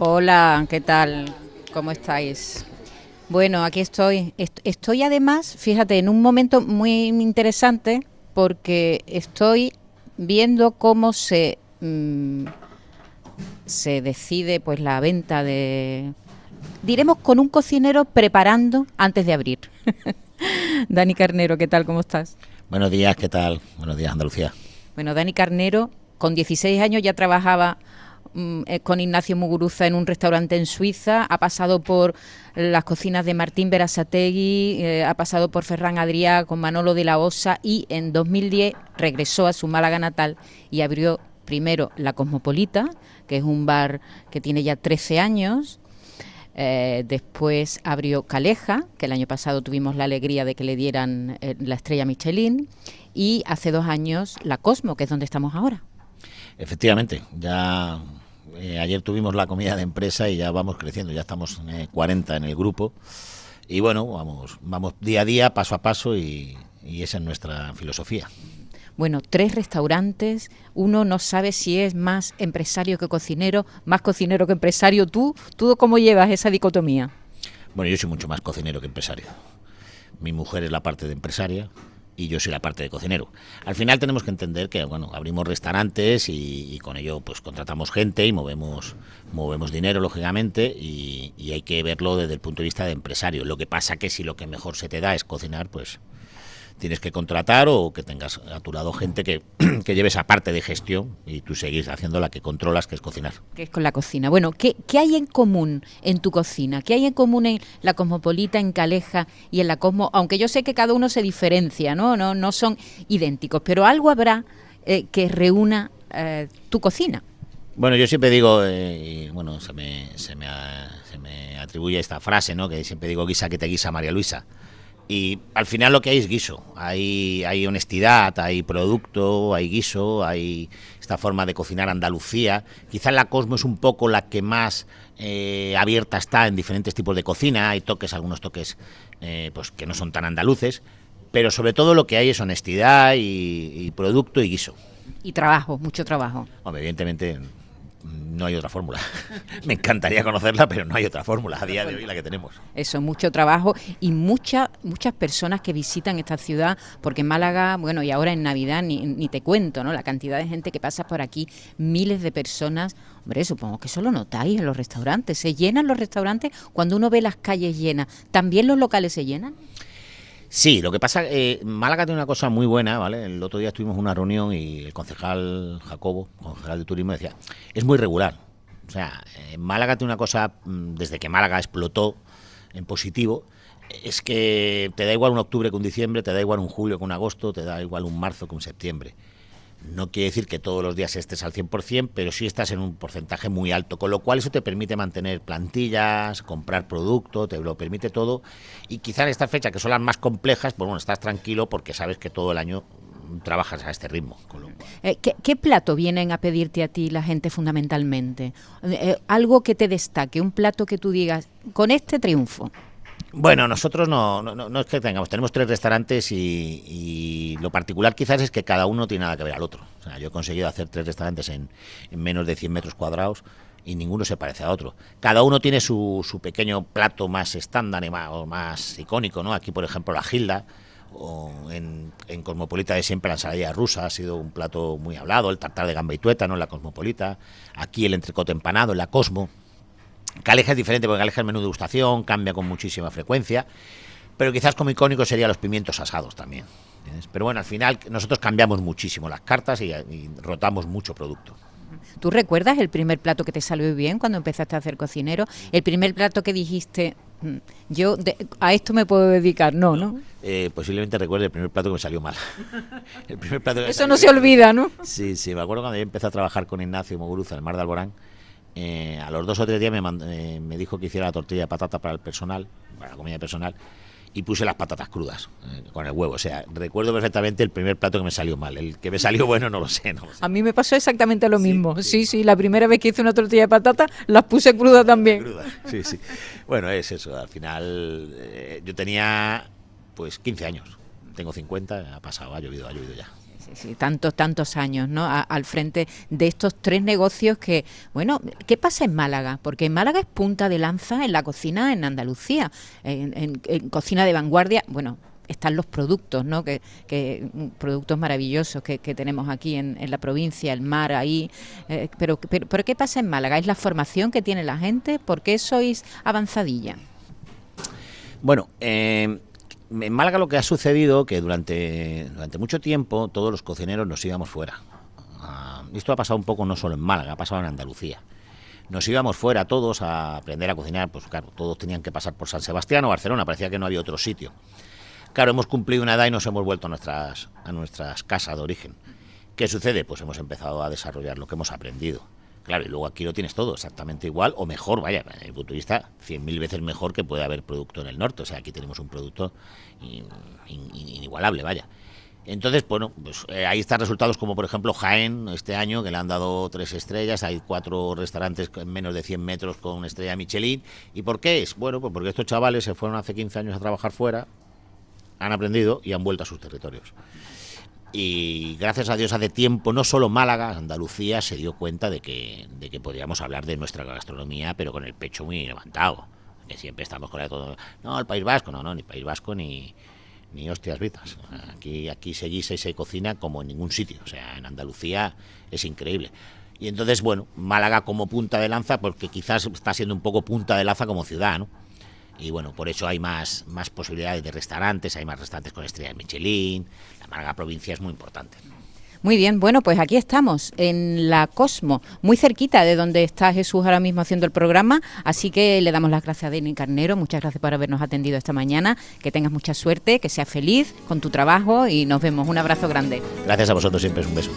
Hola, ¿qué tal? ¿Cómo estáis? Bueno, aquí estoy. Estoy además, fíjate, en un momento muy interesante porque estoy viendo cómo se mm, se decide pues la venta de diremos con un cocinero preparando antes de abrir. Dani Carnero, ¿qué tal? ¿Cómo estás? Buenos días, ¿qué tal? Buenos días, Andalucía. Bueno, Dani Carnero, con 16 años ya trabajaba con Ignacio Muguruza en un restaurante en Suiza, ha pasado por las cocinas de Martín Berasategui, eh, ha pasado por Ferran Adrià con Manolo de la Osa y en 2010 regresó a su Málaga natal y abrió primero La Cosmopolita, que es un bar que tiene ya 13 años, eh, después abrió Caleja, que el año pasado tuvimos la alegría de que le dieran eh, la estrella Michelin, y hace dos años la Cosmo, que es donde estamos ahora. Efectivamente, ya eh, ayer tuvimos la comida de empresa y ya vamos creciendo, ya estamos 40 en el grupo. Y bueno, vamos, vamos día a día, paso a paso y esa es nuestra filosofía bueno, tres restaurantes, uno no sabe si es más empresario que cocinero, más cocinero que empresario. ¿Tú, tú cómo llevas esa dicotomía? Bueno, yo soy mucho más cocinero que empresario. Mi mujer es la parte de empresaria y yo soy la parte de cocinero. Al final tenemos que entender que, bueno, abrimos restaurantes y, con ello pues contratamos gente y movemos, movemos dinero, lógicamente, y, y hay que verlo desde el punto de vista de empresario. Lo que pasa que si lo que mejor se te da es cocinar, pues tienes que contratar o que tengas a tu lado gente que, que lleve esa parte de gestión y tú seguís haciendo la que controlas, que es cocinar. Que es con la cocina. Bueno, ¿qué, ¿qué, hay en común en tu cocina? ¿Qué hay en común en la Cosmopolita, en Caleja y en la Cosmo? Aunque yo sé que cada uno se diferencia, ¿no? No, no son idénticos, pero algo habrá eh, que reúna eh, tu cocina. Bueno, yo siempre digo, eh, bueno, se me, se, me, se me atribuye esta frase, ¿no? Que siempre digo, guisa que te guisa María Luisa. Y al final lo que hay es guiso. Hay, hay honestidad, hay producto, hay guiso, hay esta forma de cocinar Andalucía. Quizá la Cosmo es un poco la que más eh, abierta está en diferentes tipos de cocina. Hay toques, algunos toques eh, pues que no son tan andaluces. Pero sobre todo lo que hay es honestidad y, y producto y guiso. Y trabajo, mucho trabajo. Evidentemente no hay otra fórmula. Me encantaría conocerla, pero no hay otra fórmula a día de hoy la que tenemos. Eso, mucho trabajo y muchas muchas personas que visitan esta ciudad, porque en Málaga, bueno, y ahora en Navidad ni, ni te cuento, ¿no? La cantidad de gente que pasa por aquí, miles de personas. Hombre, supongo que eso lo notáis en los restaurantes. ¿Se llenan los restaurantes cuando uno ve las calles llenas? ¿También los locales se llenan? Sí, lo que pasa, eh, Málaga tiene una cosa muy buena, ¿vale? El otro día estuvimos en una reunión y el concejal Jacobo, concejal de turismo, decía, es muy regular. O sea, eh, Málaga tiene una cosa, mm, desde que Málaga explotó en positivo, es que te da igual un octubre que un diciembre, te da igual un julio que un agosto, te da igual un marzo que un septiembre. No quiere decir que todos los días estés al 100%, pero sí estás en un porcentaje muy alto, con lo cual eso te permite mantener plantillas, comprar producto, te lo permite todo. Y quizá en esta fecha, que son las más complejas, pues bueno, estás tranquilo porque sabes que todo el año trabajas a este ritmo. Eh, ¿Qué, plato vienen a pedirte a ti la gente fundamentalmente? Eh, eh, algo que te destaque, un plato que tú digas, con este triunfo. Bueno, nosotros no, no, no, es que tengamos, tenemos tres restaurantes y, lo particular quizás es que cada uno tiene nada que ver al otro. O sea, yo he conseguido hacer tres restaurantes en, menos de 100 metros cuadrados y ninguno se parece a otro. Cada uno tiene su, su pequeño plato más estándar y más, o más icónico, ¿no? Aquí, por ejemplo, la Gilda, o en, en, Cosmopolita de siempre la ensalada rusa ha sido un plato muy hablado, el tartar de gamba y tuétano en la Cosmopolita, aquí el entrecote empanado en la Cosmo, Caleja es diferente porque Caleja es menú de gustación, cambia con muchísima frecuencia, pero quizás como icónico serían los pimientos asados también. Pero bueno, al final nosotros cambiamos muchísimo las cartas y, rotamos mucho producto. ¿Tú recuerdas el primer plato que te salió bien cuando empezaste a hacer cocinero? El primer plato que dijiste, mm, yo a esto me puedo dedicar, no, ¿no? Eh, posiblemente recuerde el primer plato que me salió mal. el primer plato Eso no se olvida, ¿no? Sí, sí, me acuerdo cuando yo empecé a trabajar con Ignacio Moguruza, el Mar de Alborán, eh, a los dos o tres días me, eh, me, dijo que hiciera la tortilla de patata para el personal, para la comida personal, y puse las patatas crudas eh, con el huevo. O sea, recuerdo perfectamente el primer plato que me salió mal. El que me salió bueno no lo sé. A mí me pasó exactamente lo mismo. Sí, sí, la primera vez que hice una tortilla de patata las puse crudas también. Sí, sí. Bueno, es eso. Al final yo tenía pues 15 años. Tengo 50, ha pasado, ha llovido, ha llovido ya. Tantos, tantos años, ¿no? al frente de estos tres negocios que, bueno, ¿qué pasa en Málaga? Porque Málaga es punta de lanza en la cocina en Andalucía, en, cocina de vanguardia, bueno, están los productos, ¿no? Que, productos maravillosos que, tenemos aquí en, la provincia, el mar ahí. Eh, pero, pero, ¿qué pasa en Málaga? ¿Es la formación que tiene la gente? ¿Por qué sois avanzadilla? Bueno, eh, en Málaga lo que ha sucedido que durante, durante mucho tiempo todos los cocineros nos íbamos fuera. Ah, esto ha pasado un poco no solo en Málaga, ha pasado en Andalucía. Nos íbamos fuera todos a aprender a cocinar, pues claro, todos tenían que pasar por San Sebastián o Barcelona, parecía que no había otro sitio. Claro, hemos cumplido una edad y nos hemos vuelto a nuestras, a nuestras casas de origen. ¿Qué sucede? Pues hemos empezado a desarrollar lo que hemos aprendido. Claro, y luego aquí lo tienes todo exactamente igual o mejor, vaya, desde el punto de vista 100.000 veces mejor que puede haber producto en el norte. O sea, aquí tenemos un producto inigualable, vaya. Entonces, bueno, pues eh, ahí están resultados como por ejemplo Jaén este año, que le han dado tres estrellas, hay cuatro restaurantes en menos de 100 metros con una estrella Michelin. ¿Y por qué es? Bueno, pues porque estos chavales se fueron hace 15 años a trabajar fuera, han aprendido y han vuelto a sus territorios y gracias a Dios hace tiempo no solo Málaga, Andalucía se dio cuenta de que, de que podíamos hablar de nuestra gastronomía, pero con el pecho muy levantado. Que siempre estamos con todo. No, el País Vasco, no, no, ni País Vasco ni, ni hostias vitas. Aquí, aquí se guisa y se cocina como en ningún sitio. O sea, en Andalucía es increíble. Y entonces, bueno, Málaga como punta de lanza, porque quizás está siendo un poco punta de lanza como ciudad, ¿no? Y bueno, por eso hay más, más posibilidades de restaurantes, hay más restaurantes con estrellas Michelin, la Málaga provincia es muy importante. Muy bien, bueno, pues aquí estamos, en la Cosmo, muy cerquita de donde está Jesús ahora mismo haciendo el programa, así que le damos las gracias a Denis Carnero, muchas gracias por habernos atendido esta mañana, que tengas mucha suerte, que seas feliz con tu trabajo y nos vemos, un abrazo grande. Gracias a vosotros, siempre es un beso.